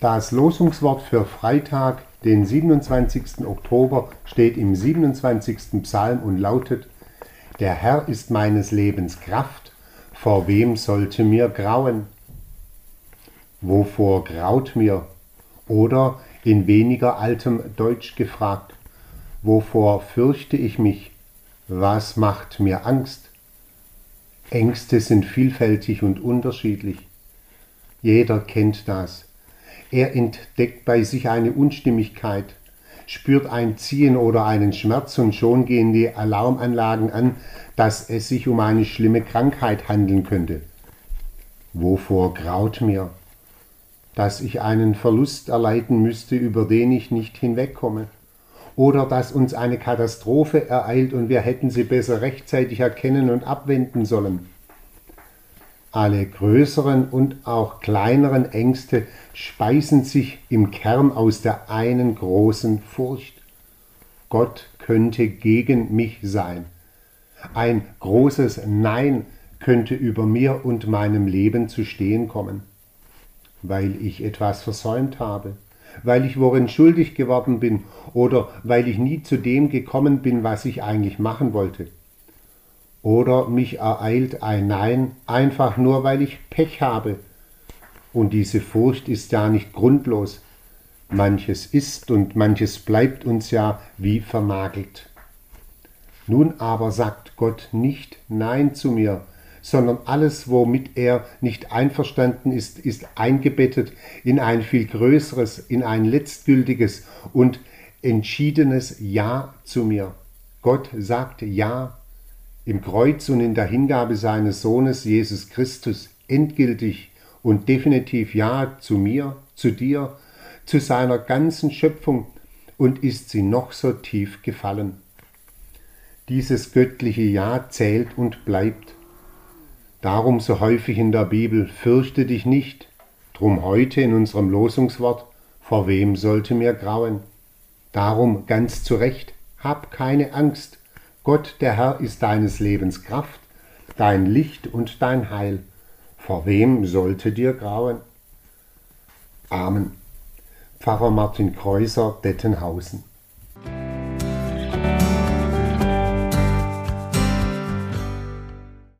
Das Losungswort für Freitag, den 27. Oktober, steht im 27. Psalm und lautet, Der Herr ist meines Lebens Kraft, vor wem sollte mir grauen? Wovor graut mir? Oder in weniger altem Deutsch gefragt, wovor fürchte ich mich? Was macht mir Angst? Ängste sind vielfältig und unterschiedlich. Jeder kennt das. Er entdeckt bei sich eine Unstimmigkeit, spürt ein Ziehen oder einen Schmerz und schon gehen die Alarmanlagen an, dass es sich um eine schlimme Krankheit handeln könnte. Wovor graut mir? Dass ich einen Verlust erleiden müsste, über den ich nicht hinwegkomme. Oder dass uns eine Katastrophe ereilt und wir hätten sie besser rechtzeitig erkennen und abwenden sollen. Alle größeren und auch kleineren Ängste speisen sich im Kern aus der einen großen Furcht. Gott könnte gegen mich sein. Ein großes Nein könnte über mir und meinem Leben zu stehen kommen, weil ich etwas versäumt habe, weil ich worin schuldig geworden bin oder weil ich nie zu dem gekommen bin, was ich eigentlich machen wollte. Oder mich ereilt ein Nein einfach nur, weil ich Pech habe. Und diese Furcht ist ja nicht grundlos. Manches ist und manches bleibt uns ja wie vernagelt. Nun aber sagt Gott nicht Nein zu mir, sondern alles, womit er nicht einverstanden ist, ist eingebettet in ein viel größeres, in ein letztgültiges und entschiedenes Ja zu mir. Gott sagt Ja im Kreuz und in der Hingabe seines Sohnes Jesus Christus endgültig und definitiv Ja zu mir, zu dir, zu seiner ganzen Schöpfung und ist sie noch so tief gefallen. Dieses göttliche Ja zählt und bleibt. Darum so häufig in der Bibel, fürchte dich nicht, drum heute in unserem Losungswort, vor wem sollte mir grauen? Darum ganz zu Recht, hab keine Angst, Gott, der Herr, ist deines Lebens Kraft, dein Licht und dein Heil. Vor wem sollte dir grauen? Amen. Pfarrer Martin Kreuser, Dettenhausen.